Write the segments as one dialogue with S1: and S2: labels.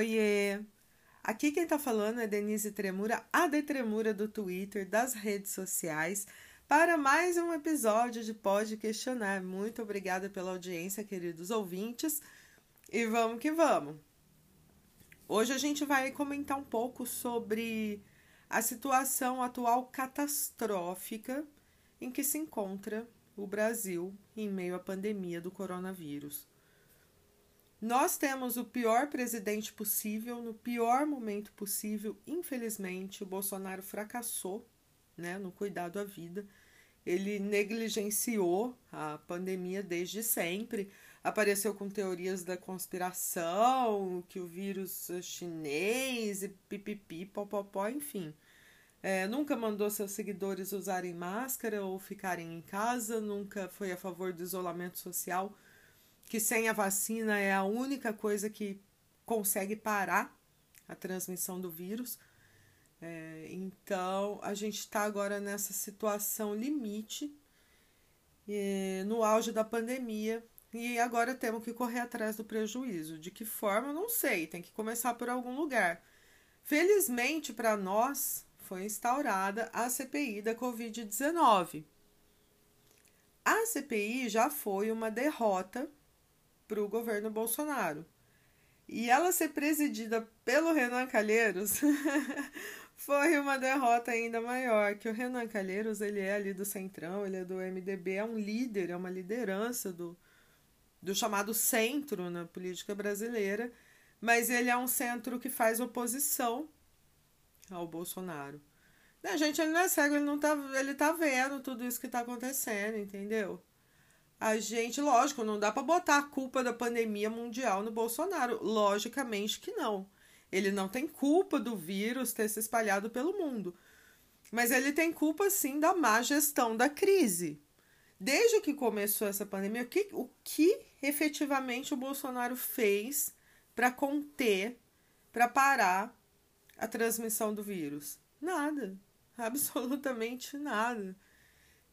S1: Oiê! Aqui quem tá falando é Denise Tremura, a de Tremura do Twitter, das redes sociais, para mais um episódio de Pode Questionar. Muito obrigada pela audiência, queridos ouvintes, e vamos que vamos! Hoje a gente vai comentar um pouco sobre a situação atual catastrófica em que se encontra o Brasil em meio à pandemia do coronavírus. Nós temos o pior presidente possível, no pior momento possível. Infelizmente, o Bolsonaro fracassou né, no cuidado à vida. Ele negligenciou a pandemia desde sempre. Apareceu com teorias da conspiração, que o vírus chinês, e pipipi, popopó, enfim. É, nunca mandou seus seguidores usarem máscara ou ficarem em casa, nunca foi a favor do isolamento social que sem a vacina é a única coisa que consegue parar a transmissão do vírus. É, então, a gente está agora nessa situação limite, é, no auge da pandemia, e agora temos que correr atrás do prejuízo. De que forma, não sei, tem que começar por algum lugar. Felizmente para nós, foi instaurada a CPI da Covid-19. A CPI já foi uma derrota para o governo Bolsonaro. E ela ser presidida pelo Renan Calheiros foi uma derrota ainda maior, que o Renan Calheiros, ele é ali do Centrão, ele é do MDB, é um líder, é uma liderança do, do chamado centro na política brasileira, mas ele é um centro que faz oposição ao Bolsonaro. A gente, ele não é cego, ele não tá, ele tá vendo tudo isso que tá acontecendo, entendeu? A gente, lógico, não dá para botar a culpa da pandemia mundial no Bolsonaro. Logicamente que não. Ele não tem culpa do vírus ter se espalhado pelo mundo. Mas ele tem culpa, sim, da má gestão da crise. Desde que começou essa pandemia, o que, o que efetivamente o Bolsonaro fez para conter, para parar a transmissão do vírus? Nada. Absolutamente nada.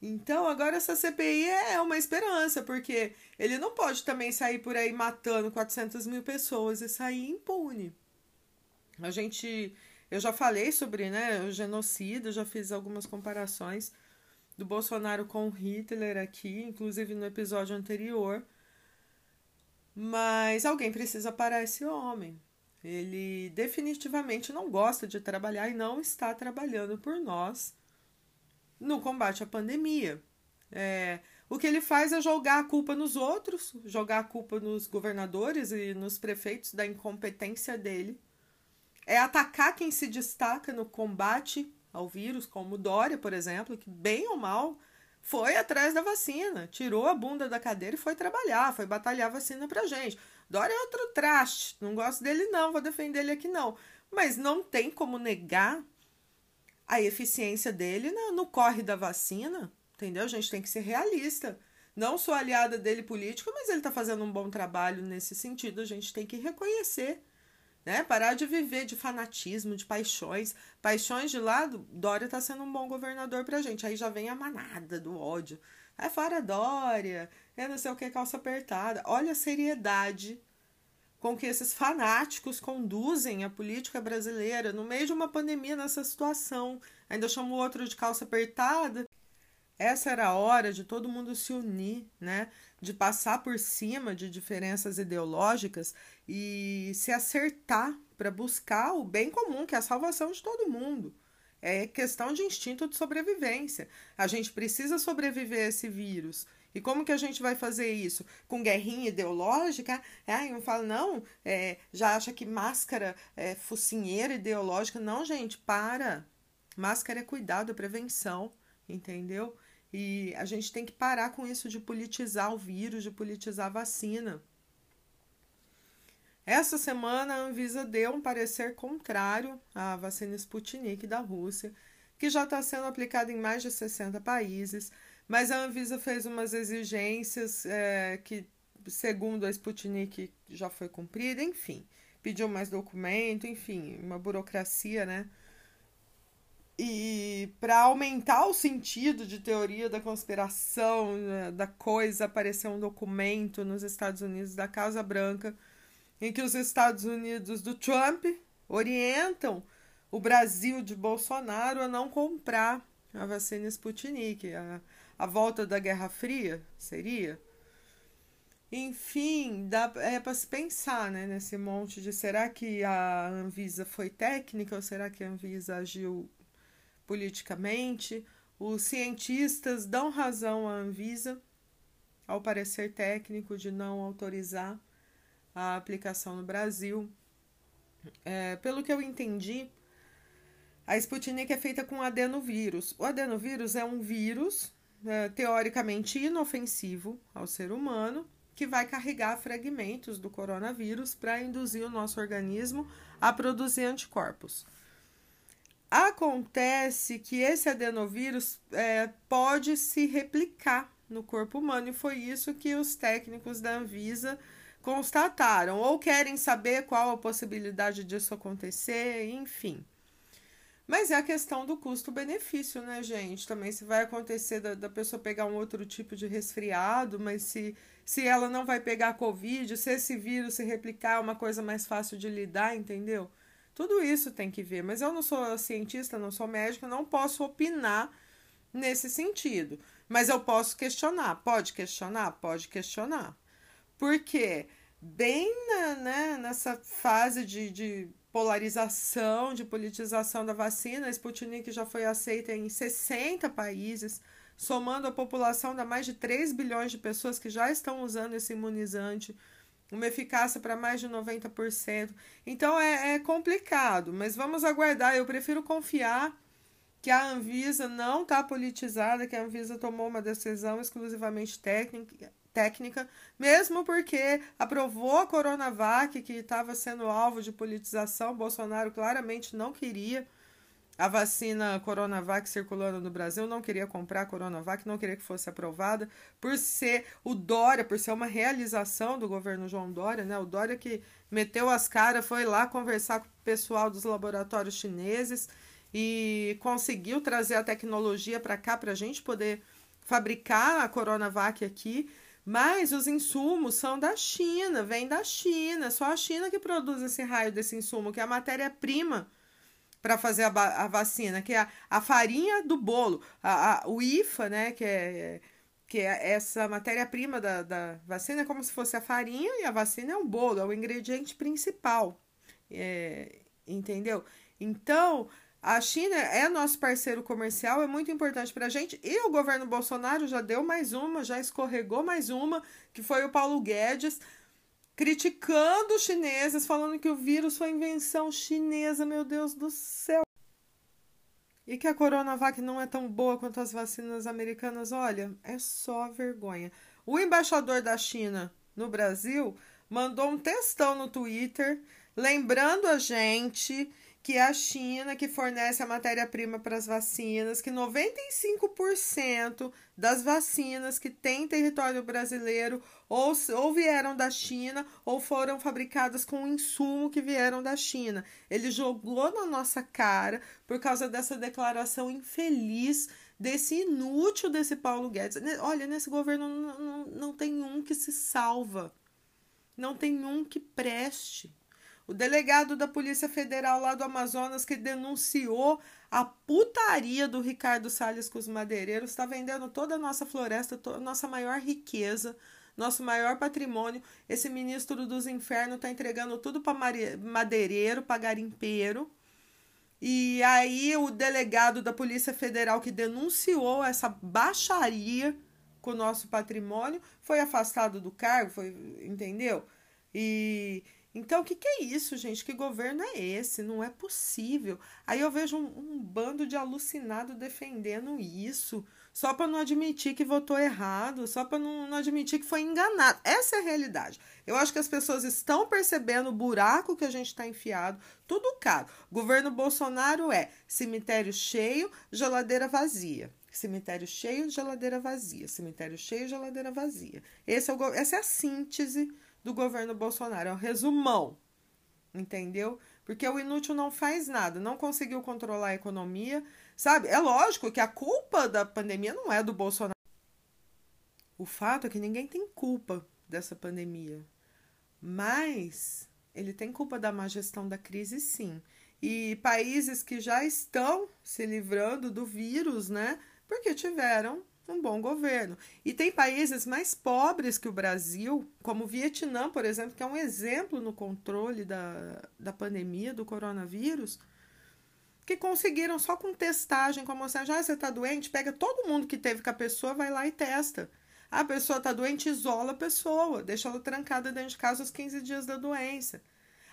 S1: Então, agora essa CPI é uma esperança, porque ele não pode também sair por aí matando 400 mil pessoas e sair impune. A gente. Eu já falei sobre né, o genocídio, já fiz algumas comparações do Bolsonaro com Hitler aqui, inclusive no episódio anterior. Mas alguém precisa parar esse homem. Ele definitivamente não gosta de trabalhar e não está trabalhando por nós no combate à pandemia. É, o que ele faz é jogar a culpa nos outros, jogar a culpa nos governadores e nos prefeitos da incompetência dele. É atacar quem se destaca no combate ao vírus, como Dória, por exemplo, que bem ou mal foi atrás da vacina, tirou a bunda da cadeira e foi trabalhar, foi batalhar vacina pra gente. Dória é outro traste, não gosto dele não, vou defender ele aqui não. Mas não tem como negar a eficiência dele no, no corre da vacina, entendeu? A gente tem que ser realista. Não sou aliada dele política, mas ele está fazendo um bom trabalho nesse sentido. A gente tem que reconhecer, né? Parar de viver de fanatismo, de paixões. Paixões de lado, Dória está sendo um bom governador para a gente. Aí já vem a manada do ódio. É fora Dória, é não sei o que, calça apertada. Olha a seriedade com que esses fanáticos conduzem a política brasileira no meio de uma pandemia nessa situação. Ainda chamam o outro de calça apertada. Essa era a hora de todo mundo se unir, né? De passar por cima de diferenças ideológicas e se acertar para buscar o bem comum, que é a salvação de todo mundo. É questão de instinto de sobrevivência. A gente precisa sobreviver a esse vírus. E como que a gente vai fazer isso? Com guerrinha ideológica? Aí um fala, não, é, já acha que máscara é focinheira ideológica. Não, gente, para. Máscara é cuidado, é prevenção, entendeu? E a gente tem que parar com isso de politizar o vírus, de politizar a vacina. Essa semana a Anvisa deu um parecer contrário à vacina Sputnik da Rússia, que já está sendo aplicada em mais de 60 países. Mas a Anvisa fez umas exigências é, que, segundo a Sputnik, já foi cumprida, enfim. Pediu mais documento, enfim, uma burocracia, né? E para aumentar o sentido de teoria da conspiração, né, da coisa, apareceu um documento nos Estados Unidos da Casa Branca em que os Estados Unidos do Trump orientam o Brasil de Bolsonaro a não comprar a vacina Sputnik, a, a volta da Guerra Fria seria. Enfim, dá, é para se pensar né, nesse monte de será que a Anvisa foi técnica ou será que a Anvisa agiu politicamente? Os cientistas dão razão à Anvisa ao parecer técnico de não autorizar a aplicação no Brasil. É, pelo que eu entendi, a Sputnik é feita com adenovírus. O adenovírus é um vírus teoricamente inofensivo ao ser humano que vai carregar fragmentos do coronavírus para induzir o nosso organismo a produzir anticorpos. Acontece que esse adenovírus é, pode se replicar no corpo humano e foi isso que os técnicos da Anvisa constataram, ou querem saber qual a possibilidade disso acontecer, enfim. Mas é a questão do custo-benefício, né, gente? Também se vai acontecer da, da, pessoa pegar um outro tipo de resfriado, mas se, se ela não vai pegar Covid, se esse vírus se replicar é uma coisa mais fácil de lidar, entendeu? Tudo isso tem que ver. Mas eu não sou cientista, não sou médica, não posso opinar nesse sentido. Mas eu posso questionar. Pode questionar? Pode questionar. Porque bem na, né, nessa fase de, de polarização, de politização da vacina. A Sputnik já foi aceita em 60 países, somando a população da mais de 3 bilhões de pessoas que já estão usando esse imunizante, uma eficácia para mais de 90%. Então é, é complicado, mas vamos aguardar. Eu prefiro confiar que a Anvisa não está politizada, que a Anvisa tomou uma decisão exclusivamente técnica, técnica, mesmo porque aprovou a Coronavac, que estava sendo alvo de politização. Bolsonaro claramente não queria a vacina Coronavac circulando no Brasil, não queria comprar a Coronavac, não queria que fosse aprovada, por ser o Dória, por ser uma realização do governo João Dória, né? O Dória que meteu as caras, foi lá conversar com o pessoal dos laboratórios chineses e conseguiu trazer a tecnologia para cá para a gente poder fabricar a Coronavac aqui. Mas os insumos são da China, vem da China. Só a China que produz esse raio desse insumo, que é a matéria-prima para fazer a, a, vacina, que é a, a farinha do bolo. A, a, o IFA, né, que é, que é essa matéria-prima da, da vacina, é como se fosse a farinha e a vacina é um bolo, é o ingrediente principal. É, entendeu? Então, a China é nosso parceiro comercial, é muito importante para a gente. E o governo Bolsonaro já deu mais uma, já escorregou mais uma, que foi o Paulo Guedes, criticando os chineses, falando que o vírus foi invenção chinesa, meu Deus do céu. E que a Coronavac não é tão boa quanto as vacinas americanas, olha, é só vergonha. O embaixador da China no Brasil mandou um textão no Twitter, lembrando a gente que é a China que fornece a matéria-prima para as vacinas, que 95% das vacinas que tem território brasileiro ou, ou vieram da China ou foram fabricadas com insumo que vieram da China. Ele jogou na nossa cara por causa dessa declaração infeliz desse inútil desse Paulo Guedes. Olha, nesse governo não, não, não tem um que se salva. Não tem um que preste. O delegado da Polícia Federal lá do Amazonas que denunciou a putaria do Ricardo Salles com os madeireiros está vendendo toda a nossa floresta, toda a nossa maior riqueza, nosso maior patrimônio. Esse ministro dos infernos está entregando tudo para madeireiro, para garimpeiro. E aí o delegado da Polícia Federal que denunciou essa baixaria com o nosso patrimônio foi afastado do cargo, foi, entendeu? E então, o que, que é isso, gente? Que governo é esse? Não é possível. Aí eu vejo um, um bando de alucinado defendendo isso, só para não admitir que votou errado, só para não, não admitir que foi enganado. Essa é a realidade. Eu acho que as pessoas estão percebendo o buraco que a gente está enfiado, tudo caro. Governo Bolsonaro é cemitério cheio, geladeira vazia. Cemitério cheio, geladeira vazia. Cemitério cheio, geladeira vazia. Esse é o, essa é a síntese do governo Bolsonaro. É um resumão, entendeu? Porque o inútil não faz nada, não conseguiu controlar a economia, sabe? É lógico que a culpa da pandemia não é do Bolsonaro. O fato é que ninguém tem culpa dessa pandemia. Mas ele tem culpa da má gestão da crise, sim. E países que já estão se livrando do vírus, né? Porque tiveram um bom governo. E tem países mais pobres que o Brasil, como o Vietnã, por exemplo, que é um exemplo no controle da, da pandemia do coronavírus, que conseguiram só com testagem, como assim, já você está doente, pega todo mundo que teve com a pessoa, vai lá e testa. A pessoa está doente, isola a pessoa, deixa ela trancada dentro de casa os 15 dias da doença.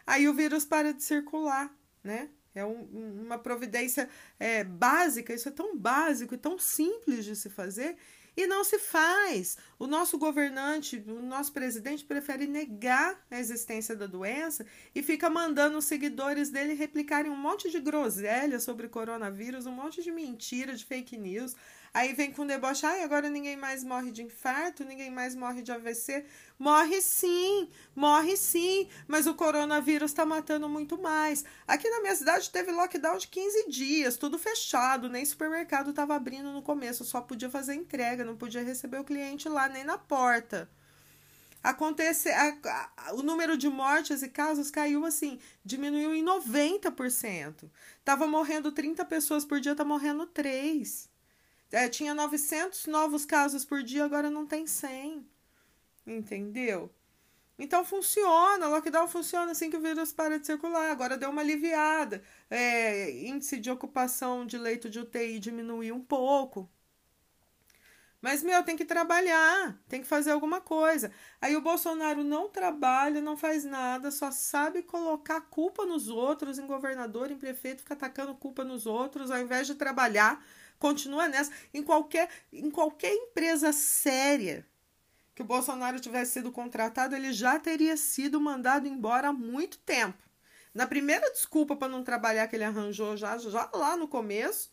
S1: Aí o vírus para de circular, né? É um, uma providência é, básica, isso é tão básico e tão simples de se fazer e não se faz. O nosso governante, o nosso presidente prefere negar a existência da doença e fica mandando os seguidores dele replicarem um monte de groselha sobre coronavírus, um monte de mentira, de fake news. Aí vem com deboche, ai, agora ninguém mais morre de infarto, ninguém mais morre de AVC. Morre sim, morre sim, mas o coronavírus está matando muito mais. Aqui na minha cidade teve lockdown de 15 dias, tudo fechado, nem supermercado estava abrindo no começo, só podia fazer entrega, não podia receber o cliente lá nem na porta acontece a, a, o número de mortes e casos caiu assim, diminuiu em 90%. Tava morrendo 30 pessoas por dia, tá morrendo 3. É, tinha 900 novos casos por dia, agora não tem 100. Entendeu? Então funciona, lockdown funciona assim que o vírus para de circular. Agora deu uma aliviada. É, índice de ocupação de leito de UTI diminuiu um pouco. Mas, meu, tem que trabalhar, tem que fazer alguma coisa. Aí o Bolsonaro não trabalha, não faz nada, só sabe colocar culpa nos outros, em governador, em prefeito, fica atacando culpa nos outros, ao invés de trabalhar continua nessa. Em qualquer, em qualquer empresa séria que o Bolsonaro tivesse sido contratado, ele já teria sido mandado embora há muito tempo. Na primeira desculpa para não trabalhar que ele arranjou já, já lá no começo,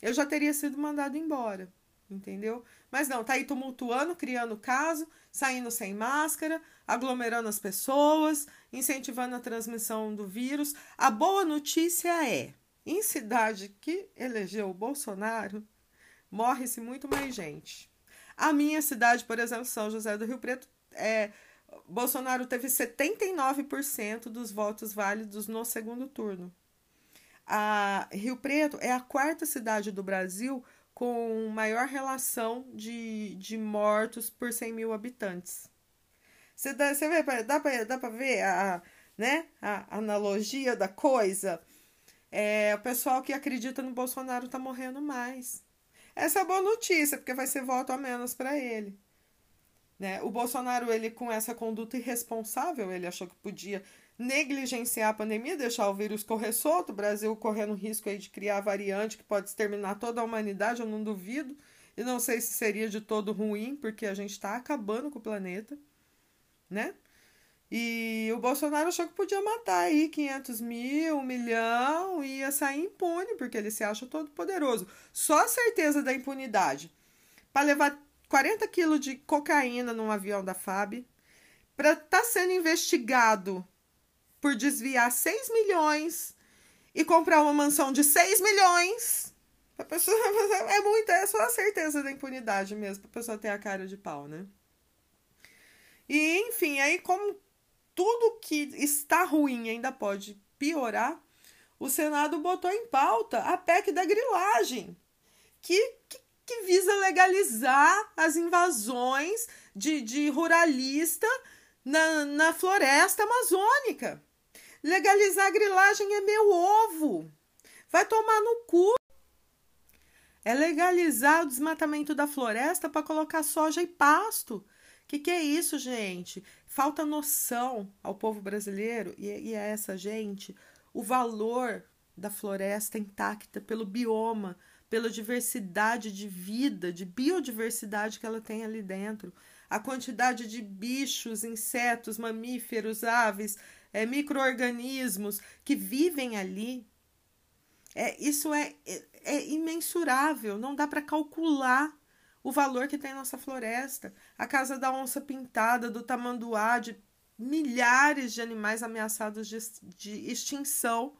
S1: eu já teria sido mandado embora, entendeu? Mas não, tá aí tumultuando, criando caso, saindo sem máscara, aglomerando as pessoas, incentivando a transmissão do vírus. A boa notícia é, em cidade que elegeu o Bolsonaro, morre-se muito mais gente. A minha cidade, por exemplo, São José do Rio Preto, é, Bolsonaro teve 79% dos votos válidos no segundo turno. A Rio Preto é a quarta cidade do Brasil com maior relação de, de mortos por 100 mil habitantes. Você, dá, você vê, dá para dá ver a, né, a analogia da coisa? É, o pessoal que acredita no Bolsonaro tá morrendo mais. Essa é boa notícia, porque vai ser voto a menos para ele. Né? O Bolsonaro, ele com essa conduta irresponsável, ele achou que podia negligenciar a pandemia, deixar o vírus correr solto, o Brasil correndo risco aí de criar variante que pode exterminar toda a humanidade, eu não duvido. E não sei se seria de todo ruim, porque a gente está acabando com o planeta, né? E o Bolsonaro achou que podia matar aí 500 mil, um milhão e ia sair impune, porque ele se acha todo poderoso. Só a certeza da impunidade para levar 40 quilos de cocaína num avião da FAB, para estar tá sendo investigado por desviar 6 milhões e comprar uma mansão de 6 milhões. A pessoa, é muito, é só a certeza da impunidade mesmo, para a pessoa ter a cara de pau, né? E enfim, aí como tudo que está ruim ainda pode piorar, o Senado botou em pauta a PEC da grilagem, que, que, que visa legalizar as invasões de, de ruralista na, na floresta amazônica. Legalizar a grilagem é meu ovo. Vai tomar no cu. É legalizar o desmatamento da floresta para colocar soja e pasto. Que que é isso, gente? Falta noção ao povo brasileiro e, e a essa gente o valor da floresta intacta pelo bioma, pela diversidade de vida, de biodiversidade que ela tem ali dentro, a quantidade de bichos, insetos, mamíferos, aves, é, micro-organismos que vivem ali. É, isso é, é, é imensurável, não dá para calcular o valor que tem nossa floresta, a casa da onça pintada, do tamanduá, de milhares de animais ameaçados de, de extinção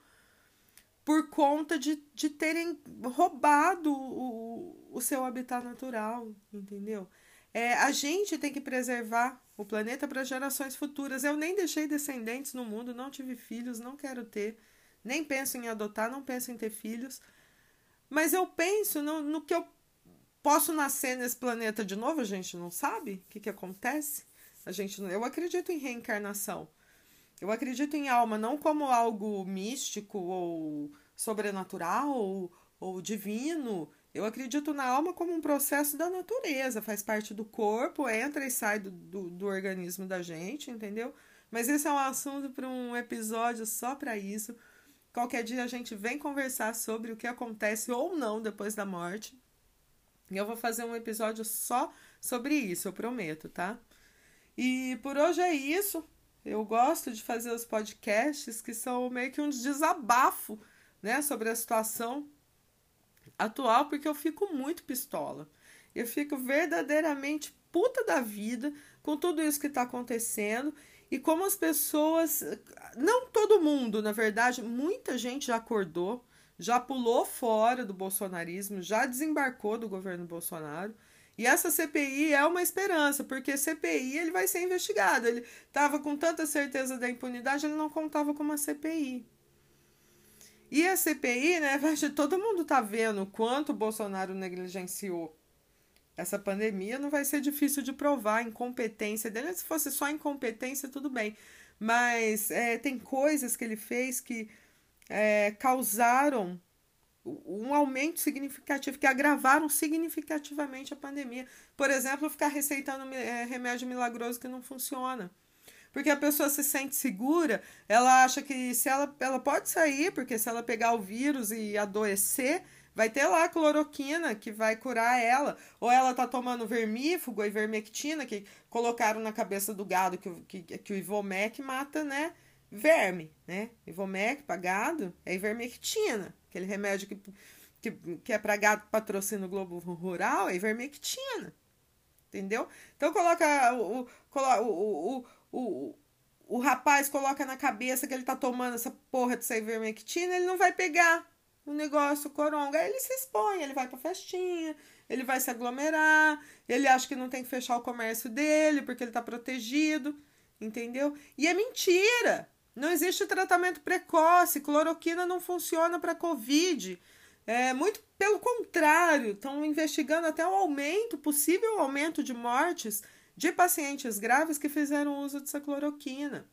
S1: por conta de, de terem roubado o, o seu habitat natural, entendeu? É, a gente tem que preservar o planeta para gerações futuras. Eu nem deixei descendentes no mundo, não tive filhos, não quero ter, nem penso em adotar, não penso em ter filhos. Mas eu penso no, no que eu posso nascer nesse planeta de novo, a gente não sabe o que, que acontece. A gente, eu acredito em reencarnação. Eu acredito em alma não como algo místico ou sobrenatural ou, ou divino. Eu acredito na alma como um processo da natureza, faz parte do corpo, entra e sai do, do, do organismo da gente, entendeu? Mas esse é um assunto para um episódio só para isso. Qualquer dia a gente vem conversar sobre o que acontece ou não depois da morte. E eu vou fazer um episódio só sobre isso, eu prometo, tá? E por hoje é isso. Eu gosto de fazer os podcasts que são meio que um desabafo, né, sobre a situação atual, porque eu fico muito pistola. Eu fico verdadeiramente puta da vida com tudo isso que está acontecendo e como as pessoas, não todo mundo, na verdade, muita gente já acordou, já pulou fora do bolsonarismo, já desembarcou do governo Bolsonaro e essa CPI é uma esperança, porque CPI ele vai ser investigado. Ele estava com tanta certeza da impunidade, ele não contava com uma CPI. E a CPI, né, todo mundo está vendo quanto o Bolsonaro negligenciou essa pandemia, não vai ser difícil de provar a incompetência dele. Se fosse só incompetência, tudo bem. Mas é, tem coisas que ele fez que é, causaram um aumento significativo, que agravaram significativamente a pandemia. Por exemplo, ficar receitando é, remédio milagroso que não funciona. Porque a pessoa se sente segura, ela acha que se ela, ela pode sair, porque se ela pegar o vírus e adoecer, vai ter lá cloroquina que vai curar ela. Ou ela tá tomando vermífugo e vermectina, que colocaram na cabeça do gado que, que, que o Ivomec mata, né? Verme, né? Ivomec para gado é ivermectina. Aquele remédio que, que, que é para gato patrocina o Globo Rural, é ivermectina. Entendeu? Então coloca o, o, o, o, o, o rapaz coloca na cabeça que ele tá tomando essa porra de ivermectina, ele não vai pegar o negócio coronga. Aí ele se expõe, ele vai pra festinha, ele vai se aglomerar, ele acha que não tem que fechar o comércio dele porque ele tá protegido, entendeu? E é mentira! Não existe tratamento precoce, cloroquina não funciona para Covid. É, muito pelo contrário, estão investigando até o aumento, possível aumento de mortes de pacientes graves que fizeram uso dessa cloroquina.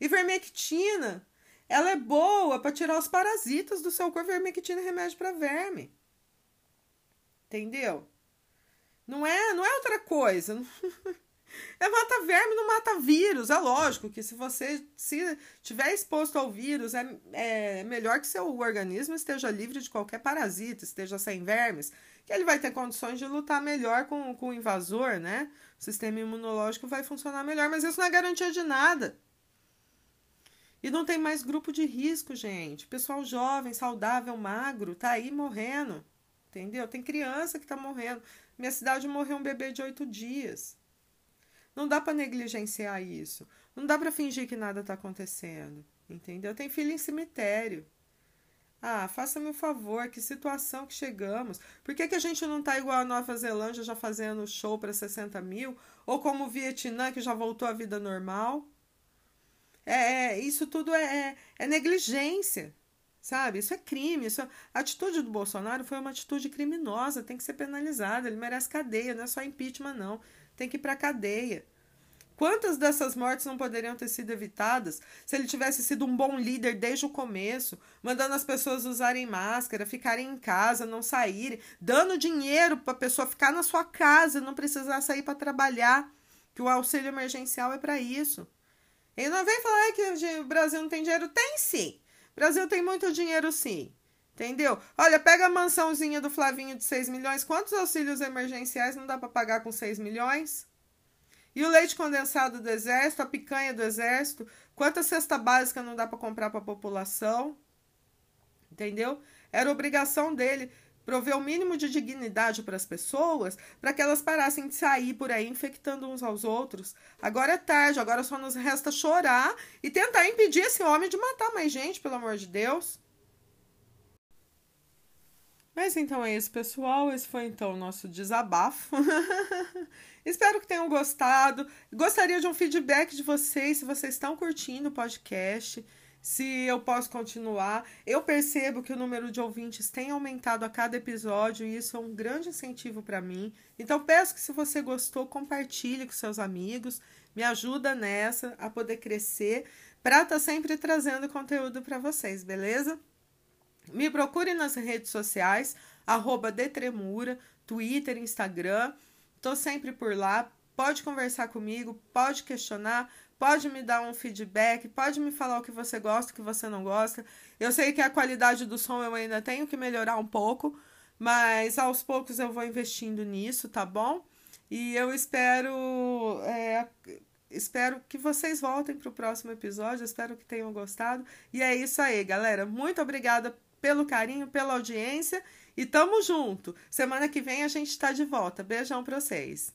S1: Ivermectina, ela é boa para tirar os parasitas do seu corpo. Ivermectina é remédio para verme. Entendeu? Não é, não é outra coisa. É mata verme, não mata vírus. É lógico que se você se tiver exposto ao vírus, é, é melhor que seu organismo esteja livre de qualquer parasita, esteja sem vermes, que ele vai ter condições de lutar melhor com, com o invasor, né? O sistema imunológico vai funcionar melhor, mas isso não é garantia de nada. E não tem mais grupo de risco, gente. Pessoal jovem, saudável, magro, tá aí morrendo. Entendeu? Tem criança que tá morrendo. Minha cidade morreu um bebê de oito dias. Não dá para negligenciar isso. Não dá para fingir que nada está acontecendo. Entendeu? Tem filho em cemitério. Ah, faça-me um favor, que situação que chegamos. Por que, que a gente não tá igual a Nova Zelândia já fazendo show para 60 mil? Ou como o Vietnã, que já voltou à vida normal? É, é isso tudo é, é, é negligência, sabe? Isso é crime. Isso, é, a atitude do Bolsonaro foi uma atitude criminosa, tem que ser penalizada. Ele merece cadeia, não é só impeachment, não tem que ir para cadeia. Quantas dessas mortes não poderiam ter sido evitadas se ele tivesse sido um bom líder desde o começo, mandando as pessoas usarem máscara, ficarem em casa, não saírem, dando dinheiro para a pessoa ficar na sua casa, não precisar sair para trabalhar, que o auxílio emergencial é para isso. Ele não vem falar que o Brasil não tem dinheiro. Tem sim. O Brasil tem muito dinheiro sim. Entendeu? Olha, pega a mansãozinha do Flavinho de 6 milhões. Quantos auxílios emergenciais não dá para pagar com 6 milhões? E o leite condensado do exército, a picanha do exército, quanta cesta básica não dá para comprar para a população? Entendeu? Era obrigação dele prover o mínimo de dignidade para as pessoas, para que elas parassem de sair por aí infectando uns aos outros. Agora é tarde, agora só nos resta chorar e tentar impedir esse homem de matar mais gente, pelo amor de Deus. Mas então é isso, pessoal. Esse foi então o nosso desabafo. Espero que tenham gostado. Gostaria de um feedback de vocês, se vocês estão curtindo o podcast, se eu posso continuar. Eu percebo que o número de ouvintes tem aumentado a cada episódio e isso é um grande incentivo para mim. Então peço que se você gostou, compartilhe com seus amigos, me ajuda nessa a poder crescer para estar tá sempre trazendo conteúdo para vocês, beleza? Me procure nas redes sociais, arroba Detremura, Twitter, Instagram. Tô sempre por lá. Pode conversar comigo, pode questionar, pode me dar um feedback, pode me falar o que você gosta, o que você não gosta. Eu sei que a qualidade do som eu ainda tenho que melhorar um pouco, mas aos poucos eu vou investindo nisso, tá bom? E eu espero é, espero que vocês voltem para o próximo episódio. Espero que tenham gostado. E é isso aí, galera. Muito obrigada pelo carinho, pela audiência e tamo junto. Semana que vem a gente está de volta. Beijão para vocês.